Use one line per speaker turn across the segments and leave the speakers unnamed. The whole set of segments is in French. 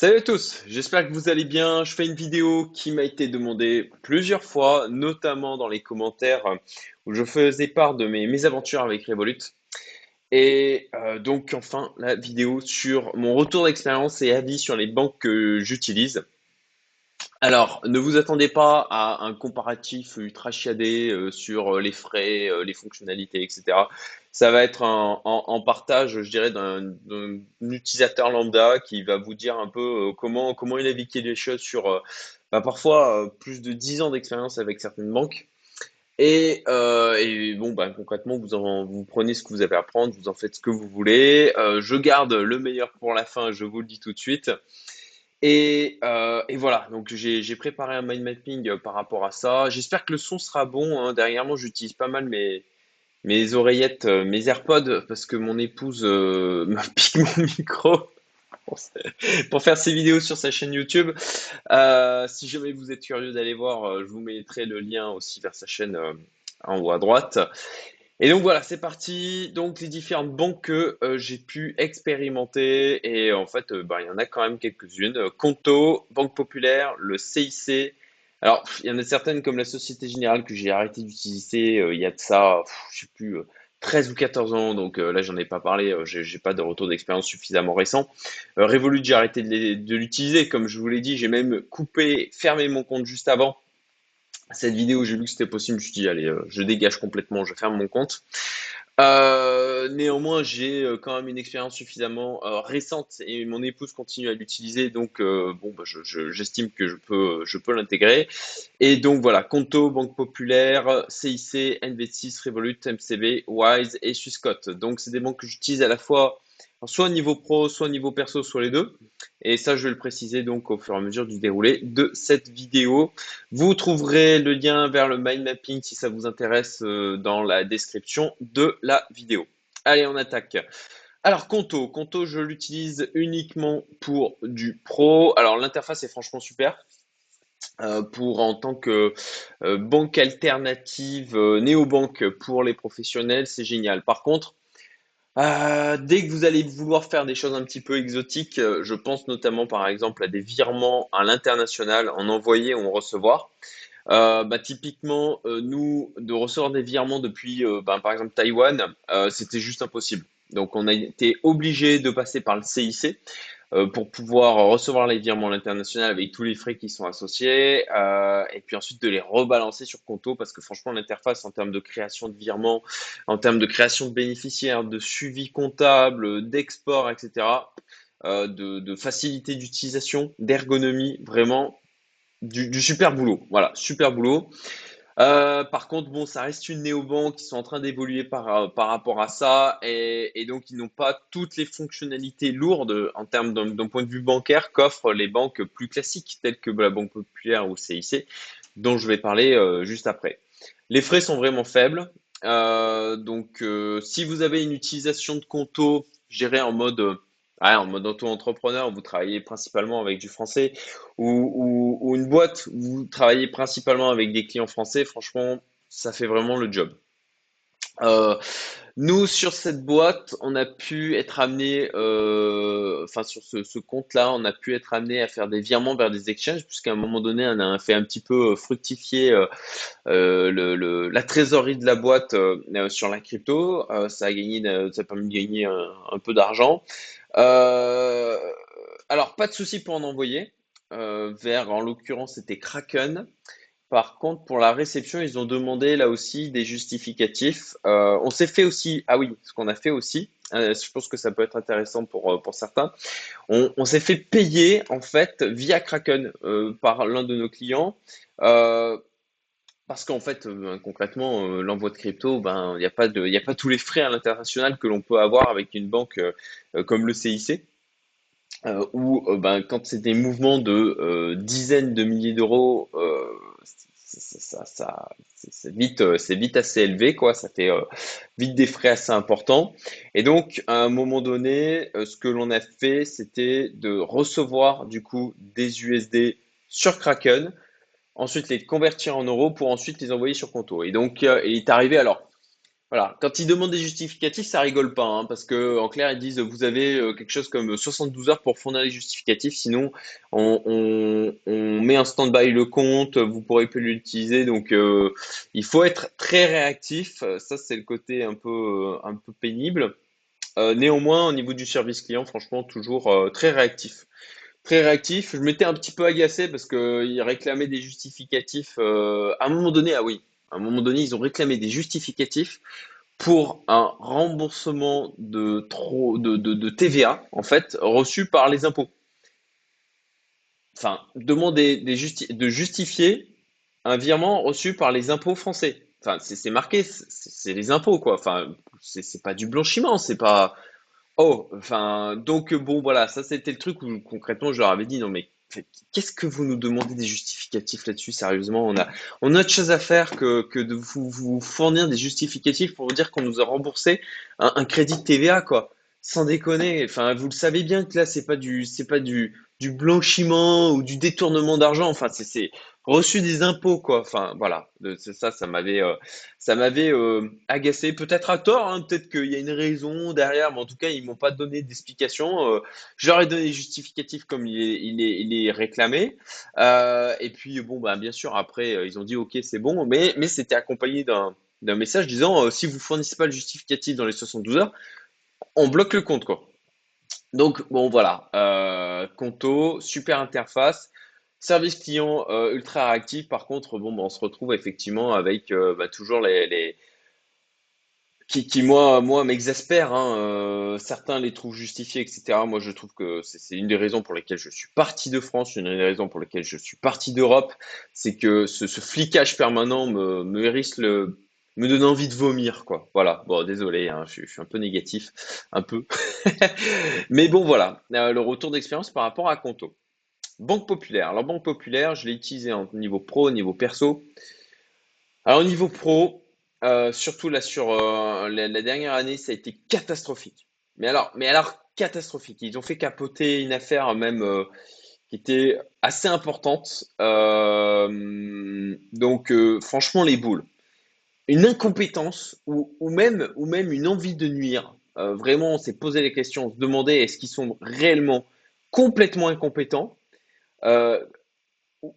Salut à tous, j'espère que vous allez bien. Je fais une vidéo qui m'a été demandée plusieurs fois, notamment dans les commentaires où je faisais part de mes mésaventures avec Revolut. Et euh, donc enfin la vidéo sur mon retour d'expérience et avis sur les banques que j'utilise. Alors, ne vous attendez pas à un comparatif ultra chiadé euh, sur les frais, euh, les fonctionnalités, etc. Ça va être en, partage, je dirais, d'un utilisateur lambda qui va vous dire un peu comment, comment il a vécu les choses sur bah, parfois plus de 10 ans d'expérience avec certaines banques. Et, euh, et, bon, bah, concrètement, vous, vous prenez ce que vous avez à prendre, vous en faites ce que vous voulez. Euh, je garde le meilleur pour la fin, je vous le dis tout de suite. Et, euh, et voilà, donc j'ai préparé un mind mapping euh, par rapport à ça. J'espère que le son sera bon. Hein. Derrière moi, j'utilise pas mal mes, mes oreillettes, euh, mes AirPods, parce que mon épouse euh, piqué mon micro pour faire ses vidéos sur sa chaîne YouTube. Euh, si jamais vous êtes curieux d'aller voir, euh, je vous mettrai le lien aussi vers sa chaîne en haut à droite. Et donc voilà, c'est parti. Donc les différentes banques que j'ai pu expérimenter et en fait, bah, il y en a quand même quelques-unes. Conto, Banque Populaire, le CIC. Alors, il y en a certaines comme la Société Générale que j'ai arrêté d'utiliser. il y a de ça, je sais plus 13 ou 14 ans, donc euh, là j'en ai pas parlé, euh, j'ai pas de retour d'expérience suffisamment récent. Euh, Revolut, j'ai arrêté de l'utiliser, comme je vous l'ai dit, j'ai même coupé, fermé mon compte juste avant. Cette vidéo, j'ai vu que c'était possible, je me suis dit, allez, je dégage complètement, je ferme mon compte. Euh, néanmoins, j'ai euh, quand même une expérience suffisamment euh, récente et mon épouse continue à l'utiliser, donc bon, bah, j'estime que je peux, je peux l'intégrer. Et donc voilà, Conto, Banque Populaire, CIC, NV6, Revolut, MCB, Wise et Swissquote. Donc c'est des banques que j'utilise à la fois soit au niveau pro, soit au niveau perso, soit les deux. Et ça, je vais le préciser donc au fur et à mesure du déroulé de cette vidéo. Vous trouverez le lien vers le mind mapping si ça vous intéresse euh, dans la description de la vidéo. Allez, on attaque. Alors, Conto. Conto, je l'utilise uniquement pour du pro. Alors, l'interface est franchement super. Euh, pour en tant que euh, banque alternative, néobanque pour les professionnels, c'est génial. Par contre, euh, dès que vous allez vouloir faire des choses un petit peu exotiques, euh, je pense notamment par exemple à des virements à l'international en envoyer ou en recevoir. Euh, bah, typiquement, nous, de recevoir des virements depuis bah, par exemple Taïwan, c'était juste impossible. Donc on a été obligé de passer par le CIC. Euh, pour pouvoir recevoir les virements à l'international avec tous les frais qui sont associés, euh, et puis ensuite de les rebalancer sur Conto, parce que franchement, l'interface en termes de création de virements, en termes de création de bénéficiaires, de suivi comptable, d'export, etc., euh, de, de, facilité d'utilisation, d'ergonomie, vraiment du, du, super boulot. Voilà, super boulot. Euh, par contre, bon, ça reste une néobanque qui sont en train d'évoluer par, euh, rapport à ça et, donc ils n'ont pas toutes les fonctionnalités lourdes en termes d'un point de vue bancaire qu'offrent les banques plus classiques telles que la Banque Populaire ou CIC, dont je vais parler euh, juste après. Les frais sont vraiment faibles. donc, si vous avez une utilisation de Conto, gérée en mode en mode auto-entrepreneur, vous travaillez principalement avec du français, ou, une boîte, vous travaillez principalement avec des clients français, franchement, ça fait vraiment le job. Euh, nous, sur cette boîte, on a pu être amené, euh, enfin sur ce, compte-là, on a pu être amené à faire des virements vers des exchanges, puisqu'à un moment donné, on a fait un petit peu fructifier euh, la trésorerie de la boîte sur la crypto. ça a gagné, ça a permis de gagner un peu d'argent. Euh, alors, pas de souci pour en envoyer. Euh, vers, en l'occurrence, c'était Kraken. Par contre, pour la réception, ils ont demandé là aussi des justificatifs. Euh, on s'est fait aussi, ah oui, ce qu'on a fait aussi, je pense que ça peut être intéressant pour, pour certains. On, s'est fait payer en fait via Kraken par l'un de nos clients. Parce qu'en fait, concrètement, l'envoi de crypto, ben, il n'y a, pas a pas tous les frais à l'international que l'on peut avoir avec une banque euh, comme le CIC, euh, où euh, ben, quand c'est des mouvements de dizaines de milliers d'euros, c'est vite assez élevé, quoi. Ça fait vite des frais assez importants. Et donc, à un moment donné, ce que l'on a fait, c'était de recevoir du coup des USD sur Kraken, ensuite les convertir en euros pour ensuite les envoyer sur Conto. Et donc, il est arrivé, alors, Voilà, quand ils demandent des justificatifs, ça rigole pas, hein, parce que en clair, ils disent vous avez euh, quelque chose comme 72 heures pour fournir les justificatifs, sinon on, on- met en stand-by le compte, vous pourrez plus l'utiliser. Donc euh, il faut être très réactif. Euh, Ça, c'est le côté un peu euh, un peu pénible. Euh, néanmoins, au niveau du service client, franchement, toujours euh, très réactif. Très réactif. Je m'étais un petit peu agacé parce qu'ils réclamaient des justificatifs. euh, à un moment donné, ah oui, à un moment donné, ils ont réclamé des justificatifs pour un remboursement de trop de, TVA en fait reçu par les impôts. Enfin, demander de justifier un virement reçu par les impôts français. Enfin, c'est marqué, c'est les impôts quoi. Enfin, c'est pas du blanchiment, c'est pas. Oh, enfin, donc bon voilà, ça c'était le truc où concrètement je leur avais dit non mais qu'est-ce que vous nous demandez des justificatifs là-dessus, sérieusement? On a, on a autre chose à faire que, de vous, fournir des justificatifs pour vous dire qu'on nous a remboursé un, crédit de TVA, quoi. Sans déconner. Enfin, vous le savez bien que là, c'est pas du, c'est pas du, du blanchiment ou du détournement d'argent. Enfin, c'est reçu des impôts, quoi. Enfin, voilà. C'est ça, ça m'avait, euh, ça m'avait euh, agacé. Peut-être à tort, hein, peut-être qu'il y a une raison derrière, mais en tout cas, ils m'ont pas donné d'explication. Euh, donné les justificatifs comme il est, réclamé. Euh, et puis, bon, bah, bien sûr, après, ils ont dit, OK, c'est bon, mais, mais c'était accompagné d'un, message disant, si vous fournissez pas le justificatif dans les 72 heures, on bloque le compte, quoi. Donc, bon, voilà. Conto, super interface. Service client euh, ultra réactif. Par contre, bon, bah, on se retrouve effectivement avec euh, bah, toujours les, qui, moi, moi m'exaspèrent. hein, euh, certains les trouvent justifiés, etc. Moi, je trouve que c'est une des raisons pour lesquelles je suis parti de France, une des raisons pour lesquelles je suis parti d'Europe, c'est que ce, flicage permanent me, me donne envie de vomir, quoi. Voilà. Bon, désolé, hein, je, suis je suis un peu négatif, un peu. Mais bon, voilà, le retour d'expérience par rapport à Conto. Banque Populaire. Alors, Banque Populaire, je l'ai utilisé en niveau pro, au niveau perso. Alors, au niveau pro, euh, surtout là sur euh, la, dernière année, ça a été catastrophique. Mais alors, mais alors catastrophique. Ils ont fait capoter une affaire même euh, qui était assez importante. Donc, franchement, les boules. Une incompétence ou, ou même, ou même une envie de nuire. Vraiment, on s'est posé les questions, on se demandait est-ce qu'ils sont réellement complètement incompétents? Euh,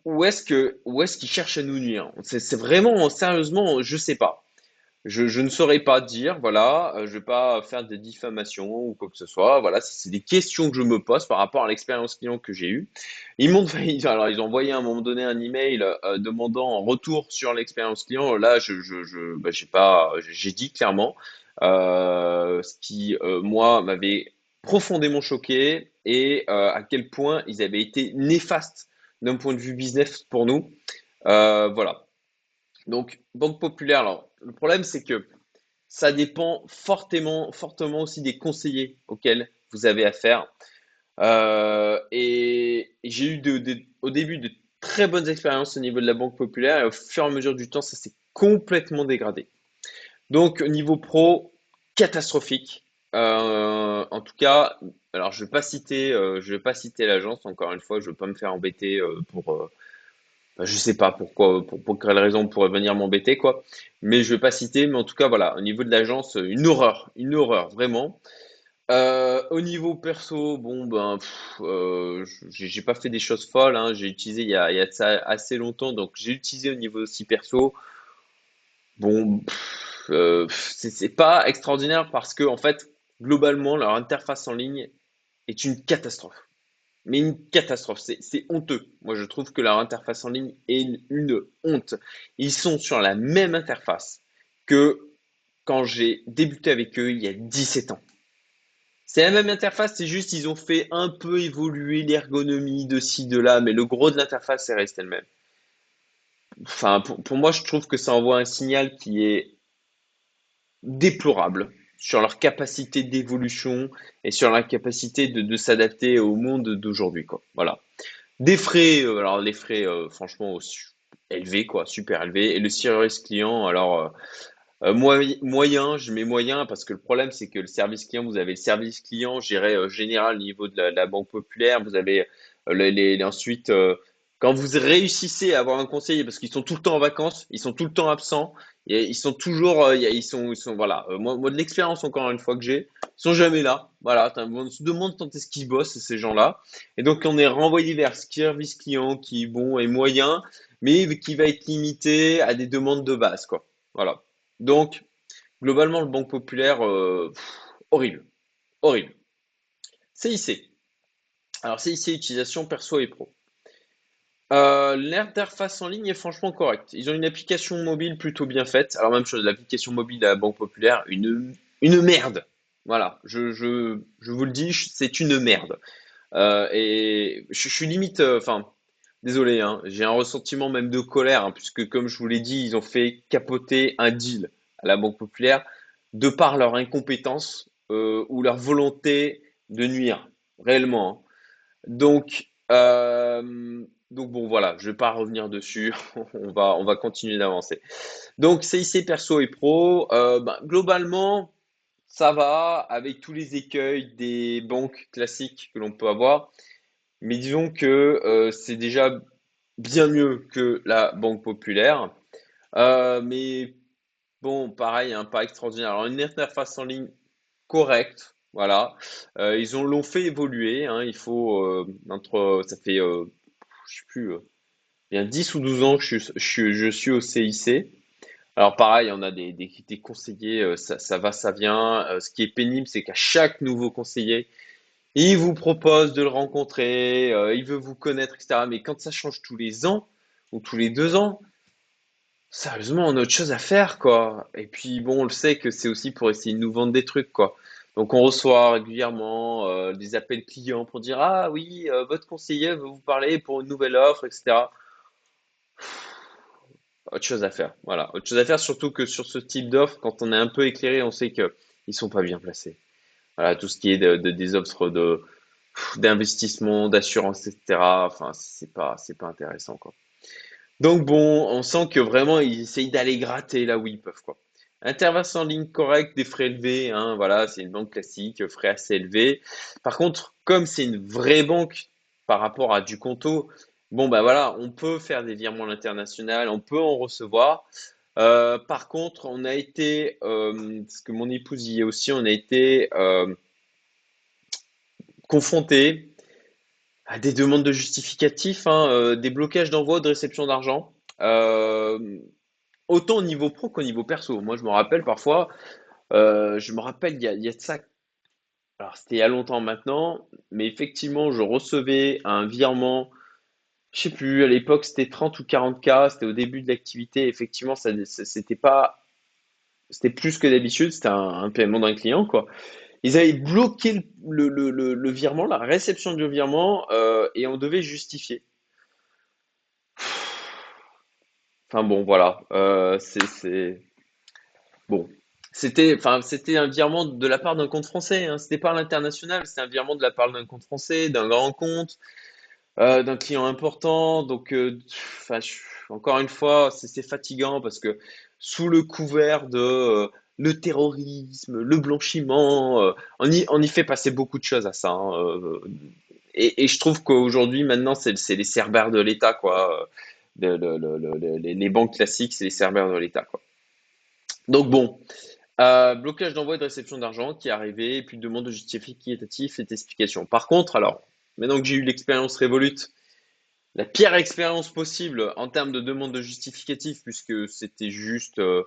ou est-ce que, ou est-ce qu'ils cherchent à nous nuire? C'est vraiment, sérieusement, je sais pas. Je, ne saurais pas dire, voilà, euh, je vais pas faire des diffamations ou quoi que ce soit. Voilà, c'est des questions que je me pose par rapport à l'expérience client que j'ai eue. Ils m'ont, alors ils ont envoyé à un moment donné un email euh, demandant un retour sur l'expérience client. Là, je, je, je, bah, j'ai pas, j'ai dit clairement euh, ce qui moi m'avait profondément choqué et euh, à quel point ils avaient été néfastes d'un point de vue business pour nous. Euh, voilà. Donc, Banque Populaire, alors, le problème, c'est que ça dépend fortement, fortement aussi des conseillers auxquels vous avez affaire. Euh, et j'ai eu au début de très bonnes expériences au niveau de la Banque Populaire et au fur et à mesure du temps, ça s'est complètement dégradé. Donc, au niveau pro, catastrophique. Euh, en tout cas, alors je vais pas citer, euh, je vais pas citer l'agence, encore une fois, je veux pas me faire embêter euh, pour, euh, je sais pas pourquoi, pour, pour quelle raison on pourrait venir m'embêter, quoi. Mais je vais pas citer, mais en tout cas, voilà, au niveau de l'agence, une horreur, une horreur, vraiment. Au niveau perso, bon, ben, j'ai pas fait des choses folles, hein. J'ai utilisé il y a, assez longtemps, donc j'ai utilisé au niveau aussi perso. Bon, c'est pas extraordinaire parce que, en fait, globalement, leur interface en ligne est une catastrophe. Mais une catastrophe, c'est honteux. Moi, je trouve que leur interface en ligne est une, honte. Ils sont sur la même interface que quand j'ai débuté avec eux il y a 17 ans. C'est la même interface, c'est juste ils ont fait un peu évoluer l'ergonomie de ci, de là, mais le gros de l'interface est resté le même. Enfin, pour moi, je trouve que ça envoie un signal qui est déplorable sur leur capacité d'évolution et sur la capacité de, de s'adapter au monde d'aujourd'hui. Voilà. Des frais, euh, alors les frais, euh, franchement, élevés, quoi, super élevés. Et le service client, alors, euh, moy- moyen, je mets moyen parce que le problème, c'est que le service client, vous avez le service client géré général au niveau de la, Banque Populaire, vous avez les, ensuite, quand vous réussissez à avoir un conseiller, parce qu'ils sont tout le temps en vacances, ils sont tout le temps absents, ils sont toujours, euh, ils sont, voilà. Euh, moi, moi, de l'expérience encore une fois que j'ai, ils sont jamais là. Voilà, on se demande quand est-ce qu'ils bossent ces gens-là. Et donc on est renvoyé vers ce service client qui bon est moyen, mais qui va être limité à des demandes de base, quoi. Voilà. Donc globalement, le Banque Populaire, euh, horrible, horrible. CIC. Alors CIC utilisation perso et pro. Euh, l'interface en ligne est franchement correcte. Ils ont une application mobile plutôt bien faite. Alors même chose, l'application mobile à la Banque Populaire, une, une merde. Voilà, je, je, je vous le dis, c'est une merde. Euh, et je, suis limite, euh, enfin, désolé, hein, j'ai un ressentiment même de colère, hein, puisque comme je vous l'ai dit, ils ont fait capoter un deal à la Banque Populaire de par leur incompétence ou leur volonté de nuire, réellement. Hein. Donc, donc bon, voilà, je ne vais pas revenir dessus. on va, on va continuer d'avancer. Donc CIC perso et pro, euh, ben, globalement, ça va avec tous les écueils des banques classiques que l'on peut avoir. Mais disons que euh, c'est déjà bien mieux que la banque populaire. Euh, mais bon, pareil, hein, pas extraordinaire. Alors une interface en ligne correcte, voilà. ils ont l'ont fait évoluer. Hein. il faut entre, ça fait je sais plus, euh, y a 10 ou 12 ans que je suis, au CIC. Alors pareil, on a des, des, conseillers, euh, ça, va, ça vient. Euh, ce qui est pénible, c'est qu'à chaque nouveau conseiller, il vous propose de le rencontrer, il veut vous connaître, etc. Mais quand ça change tous les ans ou tous les deux ans, sérieusement, on a autre chose à faire, quoi. Et puis bon, on le sait que c'est aussi pour essayer de nous vendre des trucs, quoi. Donc on reçoit régulièrement euh, des appels clients pour dire ah oui euh, votre conseiller veut vous parler pour une nouvelle offre etc. Autre chose à faire, voilà, autre chose à faire surtout que sur ce type d'offre quand on est un peu éclairé on sait que ils sont pas bien placés. Voilà tout ce qui est de, des offres de d'investissement, d'assurance etc. Enfin c'est pas c'est pas intéressant quoi. Donc bon on sent que vraiment ils essayent d'aller gratter là où ils peuvent quoi. Intervention en ligne correcte, des frais élevés, hein, voilà, c'est une banque classique, frais assez élevés. Par contre, comme c'est une vraie banque par rapport à du conto, bon ben voilà, on peut faire des virements à l'international, on peut en recevoir. Euh, par contre, on a été, euh, parce que mon épouse y est aussi, on a été euh, confronté à des demandes de justificatifs, hein, des blocages d'envoi de réception d'argent autant au niveau pro qu'au niveau perso. Moi, je me rappelle parfois, euh, je me rappelle, il y a, de ça. Alors, c'était il y a longtemps maintenant, mais effectivement, je recevais un virement, je sais plus, à l'époque, c'était 30 ou 40 k, c'était au début de l'activité. Effectivement, ça, c'était pas, c'était plus que d'habitude, c'était un, paiement d'un client, quoi. Ils avaient bloqué le, le, le, virement, la réception du virement, euh, et on devait justifier. Enfin bon, voilà. Euh, c'est bon. C'était enfin un virement de la part d'un compte français. Hein. C'était pas l'international. C'était un virement de la part d'un compte français, d'un grand compte, euh, d'un client important. Donc, euh, encore une fois, c'est fatigant parce que sous le couvert de le terrorisme, le blanchiment, on y, on y fait passer beaucoup de choses à ça. Hein, et, et, je trouve qu'aujourd'hui, maintenant, c'est les cerbères de l'État, quoi les, banques classiques, c'est les serveurs de l'État. Donc bon, euh, blocage d'envoi et de réception d'argent qui est arrivé, et puis demande de justificatif et d'explication. Par contre, alors, maintenant que j'ai eu l'expérience Revolut, la pire expérience possible en termes de demande de justificatif, puisque c'était juste... Euh,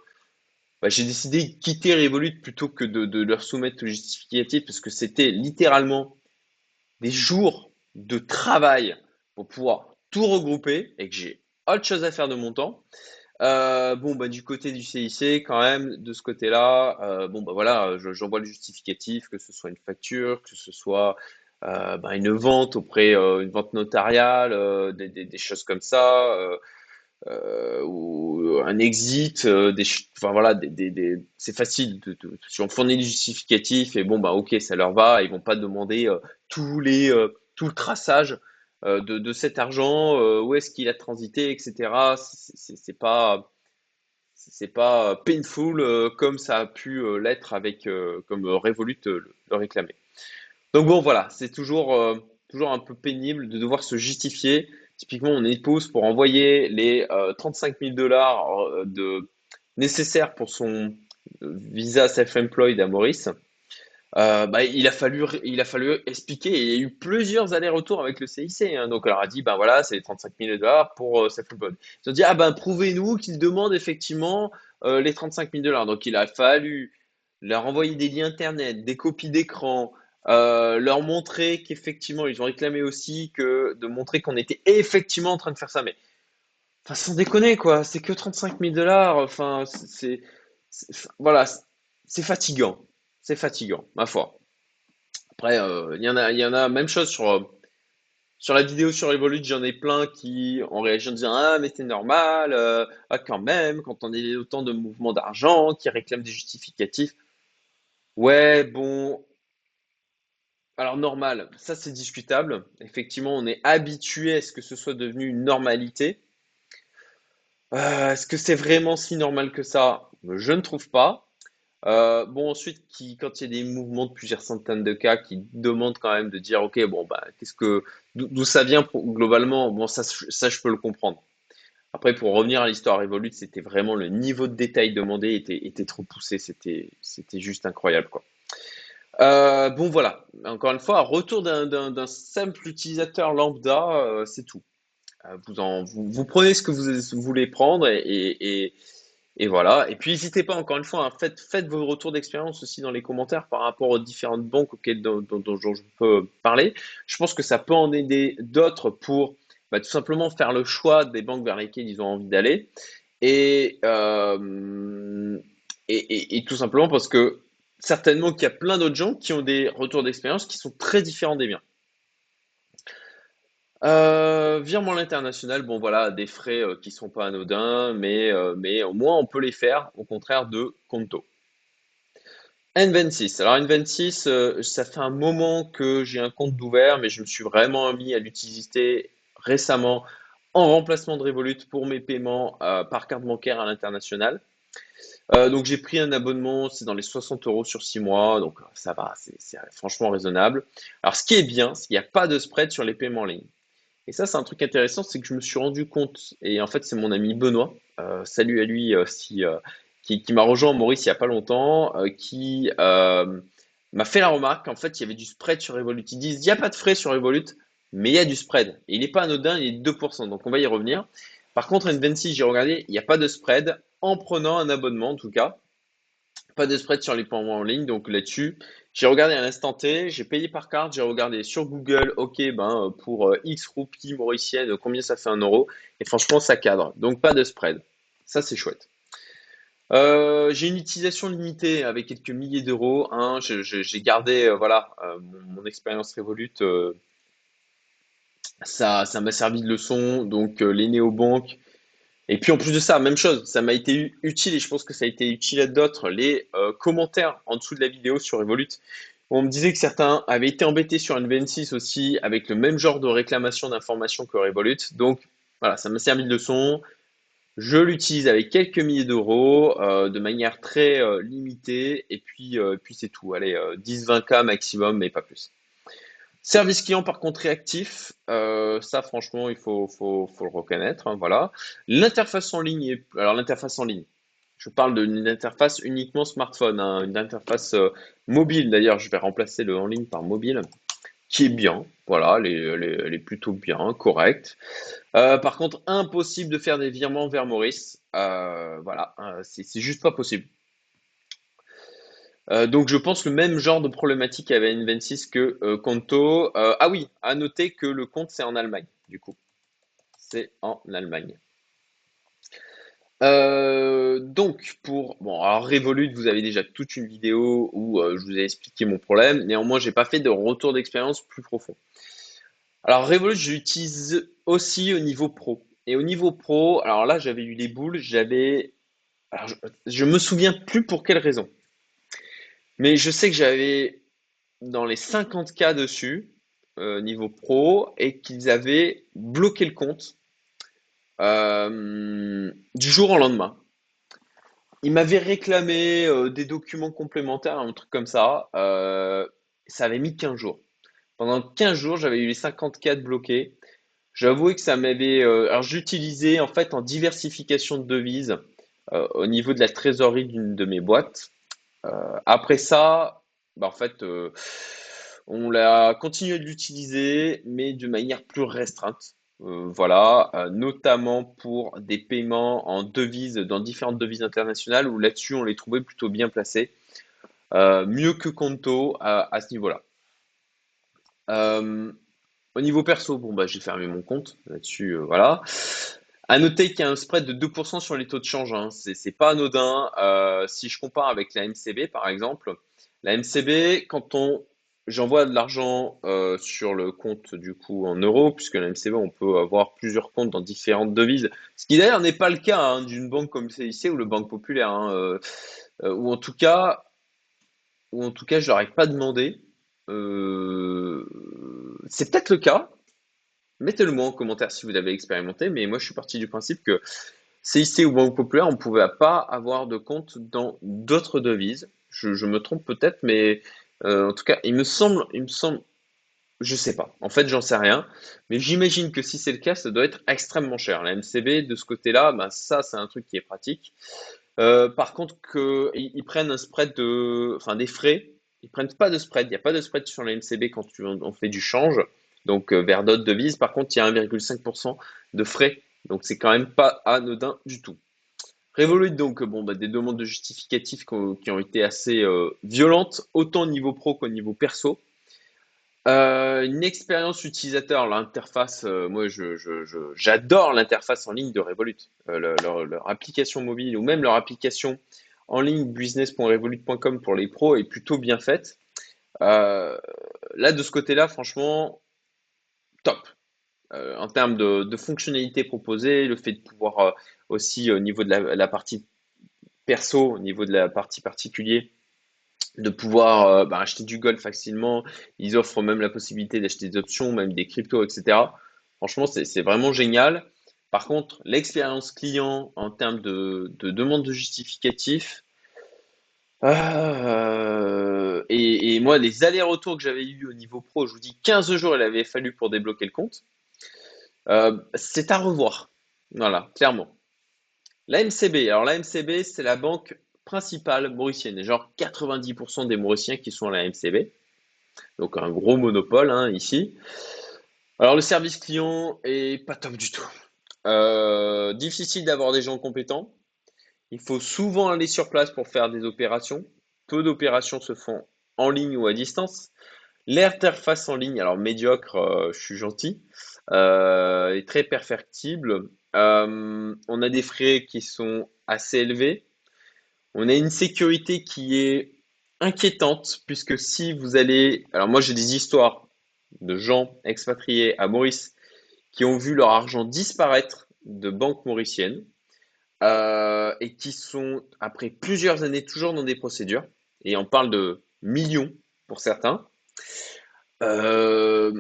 bah, j'ai décidé de quitter Revolut plutôt que de, de leur soumettre le justificatif, parce que c'était littéralement des jours de travail pour pouvoir tout regrouper et que j'ai autre chose à faire de mon temps. Euh, bon, bah, du côté du CIC, quand même, de ce côté-là, euh, bon, bah, voilà, j'envoie le justificatif, que ce soit une facture, que ce soit euh, bah, une vente auprès, une vente notariale, des, choses comme ça, ou un exit, des, enfin voilà, des, c'est facile. De, si on fournit du justificatif et bon, bah, ok, ça leur va, ils vont pas demander tous les, tout le traçage euh, de, cet argent, euh, où est-ce qu'il a transité, etc. C'est pas c'est pas painful euh, comme ça a pu l'être avec comme Revolut le, réclamer. Donc bon voilà, c'est toujours toujours un peu pénible de devoir se justifier. Typiquement, on épouse pour envoyer les 35 000 dollars de nécessaires pour son visa self-employed à Maurice, euh, bah, il a fallu, il a fallu expliquer. il y a eu plusieurs allers-retours avec le CIC. Hein. donc, on leur a dit, ben voilà, c'est 35 000 dollars pour euh, self-employed. Ils ont dit, ah ben, prouvez-nous qu'ils demandent effectivement euh, les 35 000 dollars. Donc, il a fallu leur envoyer des liens internet, des copies d'écran, euh, leur montrer qu'effectivement, ils ont réclamé aussi que de montrer qu'on était effectivement en train de faire ça. Mais, enfin, sans déconner, quoi, c'est que 35 000 dollars. Enfin, c'est, voilà, c'est fatigant. C'est fatigant, ma foi. Après, euh, il y en a, y en a, même chose sur, euh, sur la vidéo sur Evolute, j'en ai plein qui ont réagi en disant Ah, mais c'est normal, ah, quand même, quand on est autant de mouvements d'argent, qui réclament des justificatifs. Ouais, bon, alors normal, ça c'est discutable. Effectivement, on est habitué à ce que ce soit devenu une normalité. Euh, est-ce que c'est vraiment si normal que ça? Je ne trouve pas. Euh, bon, ensuite, qui, quand il y a des mouvements de plusieurs centaines de cas qui demandent quand même de dire, ok, bon, bah, qu'est-ce que, d'où ça vient globalement? Bon, ça, je peux le comprendre. Après, pour revenir à l'histoire Revolut, c'était vraiment le niveau de détail demandé était, trop poussé. C'était, juste incroyable. Euh, bon, voilà. Encore une fois, retour d'un simple utilisateur lambda, euh, c'est tout. Vous, en, prenez ce que vous voulez prendre et, voilà. Et puis, n'hésitez pas, encore une fois, hein, faites, vos retours d'expérience aussi dans les commentaires par rapport aux différentes banques auxquelles dont, je peux parler. Je pense que ça peut en aider d'autres pour bah, tout simplement faire le choix des banques vers lesquelles ils ont envie d'aller. Et, et, et, tout simplement parce que certainement qu'il y a plein d'autres gens qui ont des retours d'expérience qui sont très différents des miens. Euh, virement à l'international, bon voilà, des frais euh, qui sont pas anodins, mais, euh, mais au moins on peut les faire, au contraire de Conto. N26. Alors N26, ça fait un moment que j'ai un compte d'ouvert, mais je me suis vraiment mis à l'utiliser récemment en remplacement de Revolut pour mes paiements par carte bancaire à l'international. Euh, donc j'ai pris un abonnement, c'est dans les 60 euros sur 6 mois, donc ça va, c'est franchement raisonnable. Alors ce qui est bien, c'est qu'il n'y a pas de spread sur les paiements en ligne. Et ça, c'est un truc intéressant, c'est que je me suis rendu compte, et en fait c'est mon ami Benoît, euh, salut à lui euh, si, qui, m'a rejoint en Maurice il n'y a pas longtemps, qui m'a fait la remarque qu'en fait il y avait du spread sur Revolut. Ils disent, il n'y a pas de frais sur Revolut, mais il y a du spread. Et il n'est pas anodin, il est de 2%, donc on va y revenir. Par contre, N26, j'ai regardé, il n'y a pas de spread en prenant un abonnement en tout cas. Pas de spread sur les paiements en ligne, donc là-dessus, j'ai regardé à l'instant T, j'ai payé par carte, j'ai regardé sur Google, ok, ben pour euh, X roupies mauriciennes, combien ça fait un euro, et franchement ça cadre, donc pas de spread. Ça c'est chouette. Euh, j'ai une utilisation limitée avec quelques milliers d'euros. Hein. J'ai gardé euh, voilà mon, expérience Revolut. ça ça m'a servi de leçon. Donc les néobanques, et puis en plus de ça, même chose, ça m'a été utile et je pense que ça a été utile à d'autres, les euh, commentaires en dessous de la vidéo sur Evolut. On me disait que certains avaient été embêtés sur NVN6 aussi avec le même genre de réclamation d'informations que Revolut. Donc voilà, ça m'a servi de leçon. Je l'utilise avec quelques milliers d'euros euh, de manière très euh, limitée et puis, puis c'est tout. Allez, 10-20K maximum, mais pas plus. Service client, par contre, réactif. Euh, ça, franchement, il faut, le reconnaître. Hein, voilà. L'interface en ligne. Est... Alors, l'interface en ligne. Je parle d'une interface uniquement smartphone, hein, une interface euh, mobile. D'ailleurs, je vais remplacer le en ligne par mobile, qui est bien. Voilà, elle est, plutôt bien, correcte. Euh, par contre, impossible de faire des virements vers Maurice. voilà, c'est juste pas possible. Euh, donc je pense le même genre de problématique avec N26 que euh, Conto. Euh, ah oui, à noter que le compte c'est en Allemagne, du coup. C'est en Allemagne. donc pour bon alors Revolut vous avez déjà toute une vidéo où je vous ai expliqué mon problème néanmoins j'ai pas fait de retour d'expérience plus profond alors Revolut j'utilise aussi au niveau pro et au niveau pro alors là j'avais eu les boules j'avais je, je me souviens plus pour quelle raison mais je sais que j'avais dans les 50 cas dessus, euh, niveau pro, et qu'ils avaient bloqué le compte euh, du jour au lendemain. Ils m'avaient réclamé euh, des documents complémentaires, un truc comme ça. ça avait mis 15 jours. Pendant 15 jours, j'avais eu les 54 bloqués. J'avoue que ça m'avait. alors, j'utilisais en fait en diversification de devises au niveau de la trésorerie d'une de mes boîtes. Euh, après ça, bah, en fait, euh, on l'a continué de l'utiliser, mais de manière plus restreinte. voilà, notamment pour des paiements en devises, dans différentes devises internationales, où là-dessus, on les trouvait plutôt bien placés. mieux que Conto à, à ce niveau-là. au niveau perso, bon, bah, j'ai fermé mon compte là-dessus, voilà. À noter qu'il y a un spread de 2% sur les taux de change. Hein. C'est pas anodin. Euh, si je compare avec la MCB, par exemple, la MCB, quand on j'envoie de l'argent euh, sur le compte du coup en euros, puisque la MCB, on peut avoir plusieurs comptes dans différentes devises. Ce qui d'ailleurs n'est pas le cas hein, d'une banque comme CIC ou le Banque Populaire, hein, euh, ou en tout cas, ou en tout cas, je leur ai pas demandé. c'est peut-être le cas, Mettez-le moi en commentaire si vous l'avez expérimenté, mais moi je suis parti du principe que CIC ou Banque Populaire, on ne pouvait pas avoir de compte dans d'autres devises. Je, me trompe peut-être, mais euh, en tout cas, il me semble, il me semble, je sais pas. En fait, j'en sais rien, mais j'imagine que si c'est le cas, ça doit être extrêmement cher. La MCB, de ce côté-là, bah, ça, c'est un truc qui est pratique. Euh, par contre, qu'ils ils prennent un spread de, enfin des frais, ils prennent pas de spread. Il n'y a pas de spread sur la MCB quand on fait du change donc euh, vers d'autres devises. Par contre, il y a 1,5% de frais, donc c'est quand même pas anodin du tout. Revolut, donc, bon, bah, des demandes de justificatifs qui ont, été assez euh, violentes, autant au niveau pro qu'au niveau perso. Euh, une expérience utilisateur, l'interface, moi j'adore l'interface en ligne de Revolut. leur, application mobile ou même leur application en ligne business.revolut.com pour les pros est plutôt bien faite. là, de ce côté-là, franchement, top. Euh, en termes de, fonctionnalités proposées, le fait de pouvoir euh, aussi au niveau de la, partie perso, au niveau de la partie particulier, de pouvoir euh, bah, acheter du gold facilement. Ils offrent même la possibilité d'acheter des options, même des cryptos, etc. Franchement, c'est vraiment génial. Par contre, l'expérience client en termes de, demande de justificatif, euh, et, moi, les allers-retours que j'avais eu au niveau pro, je vous dis 15 jours, il avait fallu pour débloquer le compte. Euh, c'est à revoir. Voilà, clairement. La MCB, alors la MCB, c'est la banque principale mauricienne. Genre 90% des Mauriciens qui sont à la MCB. Donc un gros monopole hein, ici. Alors le service client est pas top du tout. Euh, difficile d'avoir des gens compétents. Il faut souvent aller sur place pour faire des opérations. Peu d'opérations se font en ligne ou à distance. L'interface en ligne, alors médiocre, euh, je suis gentil, euh, est très perfectible. Euh, on a des frais qui sont assez élevés. On a une sécurité qui est inquiétante, puisque si vous allez... Alors moi j'ai des histoires de gens expatriés à Maurice qui ont vu leur argent disparaître de banques mauriciennes. Euh, et qui sont, après plusieurs années, toujours dans des procédures, et on parle de millions pour certains. Euh,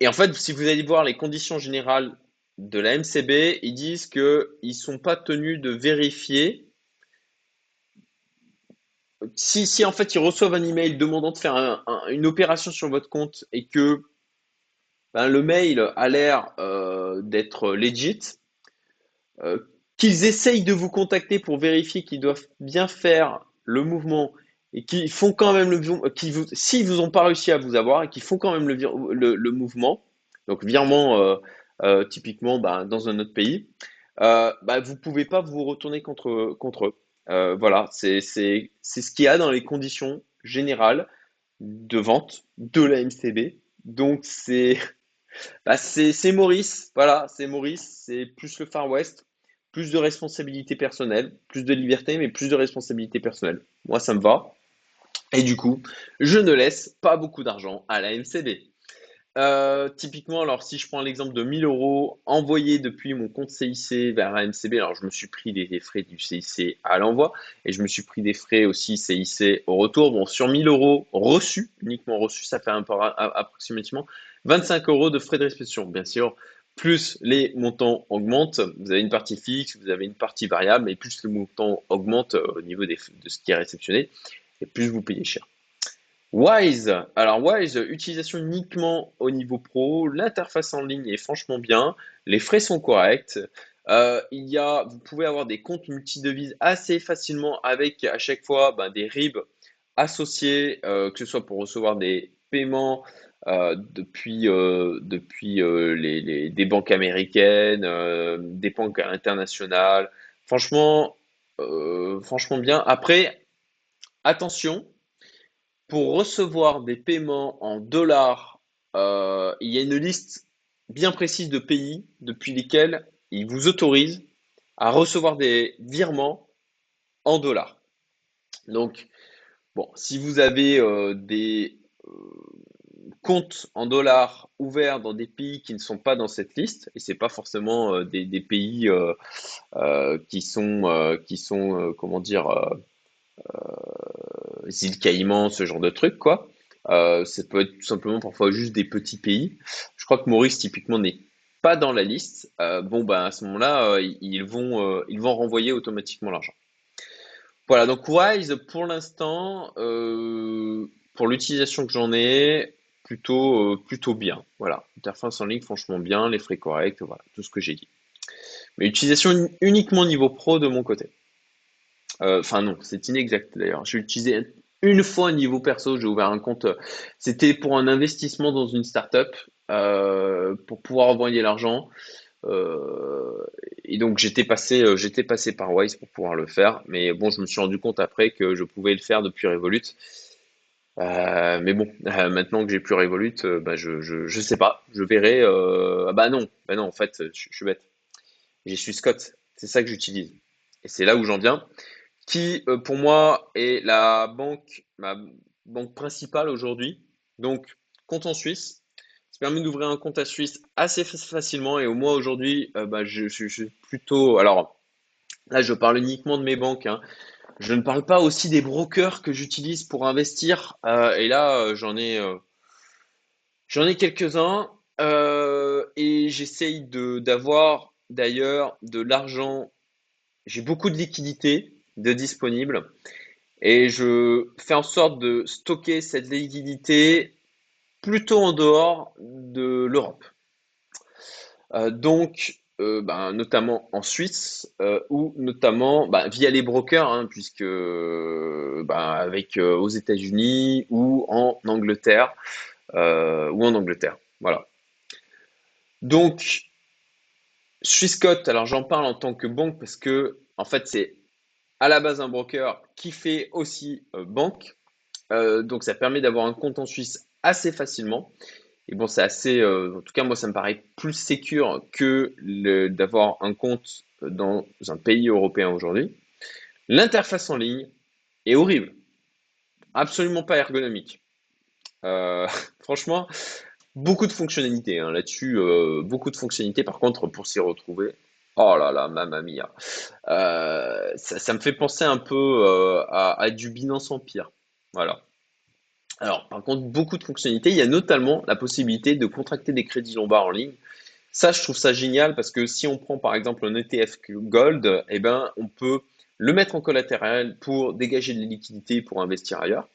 et en fait, si vous allez voir les conditions générales de la MCB, ils disent qu'ils ne sont pas tenus de vérifier. Si, si, en fait ils reçoivent un email demandant de faire une opération sur votre compte et que ben, le mail a l'air euh, d'être legit, qu'ils essayent de vous contacter pour vérifier qu'ils doivent bien faire le mouvement et qu'ils font quand même le euh, qui vous, vous ont pas réussi à vous avoir et qu'ils font quand même le, le, mouvement, donc virement euh, euh, typiquement bah, dans un autre pays, euh, bah, vous pouvez pas vous retourner contre, eux. voilà, c'est ce qu'il y a dans les conditions générales de vente de la MCB. Donc c'est bah, c'est Maurice, voilà, c'est Maurice, c'est plus le Far West plus de responsabilité personnelle, plus de liberté, mais plus de responsabilité personnelle. Moi, ça me va. Et du coup, je ne laisse pas beaucoup d'argent à la MCB. Euh, typiquement, alors si je prends l'exemple de 1000 euros envoyés depuis mon compte CIC vers la MCB, alors je me suis pris des, frais du CIC à l'envoi et je me suis pris des frais aussi CIC au retour. Bon, sur 1000 euros reçus, uniquement reçus, ça fait un approximativement 25 euros de frais de réception. Bien sûr, plus les montants augmentent, vous avez une partie fixe, vous avez une partie variable, et plus le montant augmente euh, au niveau de ce qui est réceptionné, et plus vous payez cher. Wise, alors Wise, utilisation uniquement au niveau pro, l'interface en ligne est franchement bien, les frais sont corrects, Euh, il y a, vous pouvez avoir des comptes multidevises assez facilement avec à chaque fois ben, des RIB associés, euh, que ce soit pour recevoir des paiements euh, depuis, depuis les, des banques américaines, des banques internationales. Franchement, franchement bien. Après, attention, pour recevoir des paiements en dollars, il y a une liste bien précise de pays depuis lesquels il vous autorise à recevoir des virements en dollars. Donc, bon, si vous avez euh, des euh, comptes en dollars ouverts dans des pays qui ne sont pas dans cette liste, et c'est pas forcément euh, des, pays qui sont, qui sont comment dire, îles Caïmans, ce genre de trucs, quoi. ça peut être tout simplement parfois juste des petits pays. Je crois que Maurice, typiquement, n'est pas dans la liste, euh, bon, bah, à ce moment-là, euh, ils, vont, euh, ils vont renvoyer automatiquement l'argent. Voilà, donc Wise, pour l'instant, pour l'utilisation que j'en ai, plutôt, plutôt bien. Voilà, interface en ligne, franchement bien, les frais corrects, voilà, tout ce que j'ai dit. Mais utilisation uniquement niveau pro de mon côté. Enfin non, c'est inexact d'ailleurs. J'ai utilisé une fois niveau perso, j'ai ouvert un compte. C'était pour un investissement dans une startup euh, pour pouvoir envoyer l'argent. Euh, et donc j'étais passé, euh, j'étais passé par Wise pour pouvoir le faire. Mais bon, je me suis rendu compte après que je pouvais le faire depuis Revolut. Mais bon, maintenant que j'ai plus Revolut, bah, je, je, sais pas. Je verrai. ah bah non, bah non, en fait, je, suis bête. J'ai suis Scott. C'est ça que j'utilise. Et c'est là où j'en viens. Qui, pour moi, est la banque, ma banque principale aujourd'hui. Donc, compte en Suisse permet d'ouvrir un compte à Suisse assez facilement et au moins aujourd'hui, euh, bah, je, suis plutôt. Alors là, je parle uniquement de mes banques. Hein. Je ne parle pas aussi des brokers que j'utilise pour investir. Euh, et là, euh, j'en ai, j'en ai quelques-uns et j'essaye d'avoir d'ailleurs de l'argent. J'ai beaucoup de liquidités de disponibles et je fais en sorte de stocker cette liquidité plutôt en dehors de l'Europe. Euh, donc, euh, ben, notamment en Suisse euh, ou notamment ben, via les brokers, hein, puisque ben, avec aux États-Unis ou en Angleterre ou en Angleterre. Voilà. Donc, Swissquote, alors j'en parle en tant que banque parce que en fait c'est à la base un broker qui fait aussi banque. donc ça permet d'avoir un compte en Suisse assez facilement. Et bon, c'est assez, euh, en tout cas, moi, ça me paraît plus sécure que d'avoir un compte dans un pays européen aujourd'hui. L'interface en ligne est horrible, absolument pas ergonomique. Euh, franchement, beaucoup de fonctionnalités hein, là-dessus, euh, beaucoup de fonctionnalités. Par contre, pour s'y retrouver, oh là là, mamma mia, ça, me fait penser un peu à, à du Binance Empire. Voilà. Alors, par contre, beaucoup de fonctionnalités. Il y a notamment la possibilité de contracter des crédits lombards en ligne. Ça, je trouve ça génial parce que si on prend par exemple un ETF Gold, eh ben, on peut le mettre en collatéral pour dégager de la liquidité pour investir ailleurs.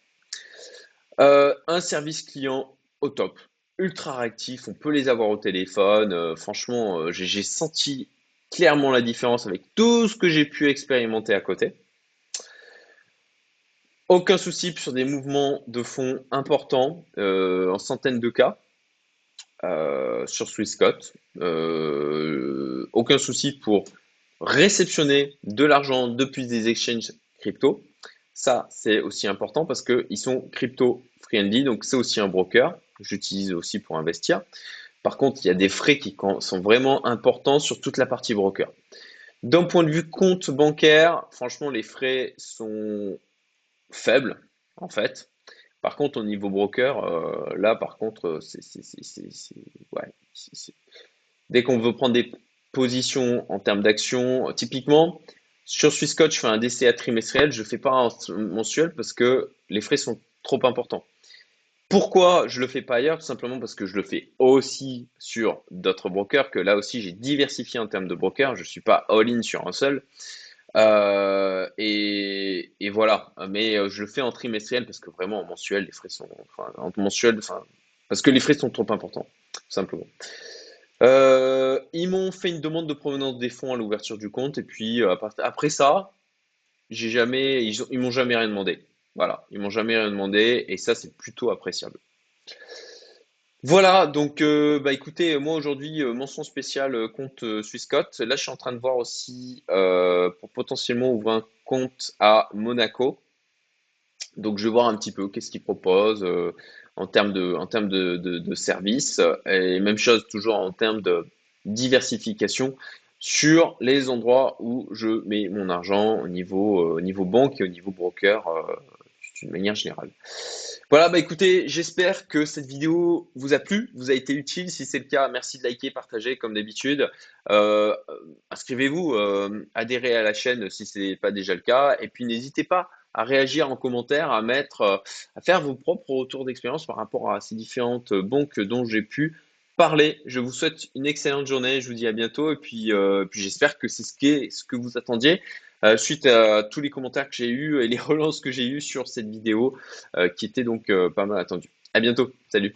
Euh, un service client au top, ultra réactif, on peut les avoir au téléphone. Euh, franchement, euh, j'ai senti clairement la différence avec tout ce que j'ai pu expérimenter à côté. Aucun souci sur des mouvements de fonds importants, euh, en centaines de cas, euh, sur Swissquote. Euh, aucun souci pour réceptionner de l'argent depuis des exchanges crypto. Ça, c'est aussi important parce qu'ils sont crypto friendly, donc c'est aussi un broker. J'utilise aussi pour investir. Par contre, il y a des frais qui sont vraiment importants sur toute la partie broker. D'un point de vue compte bancaire, franchement, les frais sont faible, en fait. Par contre, au niveau broker, euh, là, par contre, c'est, ouais, dès qu'on veut prendre des positions en termes d'action, typiquement, sur Swissquote, je fais un DCA trimestriel, je ne fais pas un mensuel parce que les frais sont trop importants. Pourquoi je le fais pas ailleurs? Tout simplement parce que je le fais aussi sur d'autres brokers, que là aussi j'ai diversifié en termes de brokers, je ne suis pas all-in sur un seul. Euh, et, voilà. Mais euh, je le fais en trimestriel parce que vraiment en mensuel, les frais sont. Enfin, en mensuel, enfin, parce que les frais sont trop importants, tout simplement. Euh, ils m'ont fait une demande de provenance des fonds à l'ouverture du compte et puis euh, après ça, j'ai jamais, ils, ils m'ont jamais rien demandé. Voilà, ils m'ont jamais rien demandé et ça c'est plutôt appréciable. Voilà, donc euh, bah écoutez, moi aujourd'hui, euh, mention spéciale euh, compte euh, Swissquote. Là, je suis en train de voir aussi pour potentiellement ouvrir un compte à Monaco. Donc, je vais voir un petit peu qu'est-ce qu'ils proposent en termes de, en de, de services. Et même chose toujours en termes de diversification sur les endroits où je mets mon argent au niveau, au niveau banque et au niveau broker d'une manière générale. Voilà, bah écoutez, j'espère que cette vidéo vous a plu, vous a été utile. Si c'est le cas, merci de liker, partager comme d'habitude. Euh, inscrivez-vous, euh, adhérez à la chaîne si ce n'est pas déjà le cas. Et puis n'hésitez pas à réagir en commentaire, à mettre, euh, à faire vos propres retours d'expérience par rapport à ces différentes banques dont j'ai pu parler. Je vous souhaite une excellente journée. Je vous dis à bientôt. Et puis, puis j'espère que c'est ce, ce que vous attendiez. Euh, suite à tous les commentaires que j'ai eus et les relances que j'ai eues sur cette vidéo euh, qui était donc euh, pas mal attendue. À bientôt, salut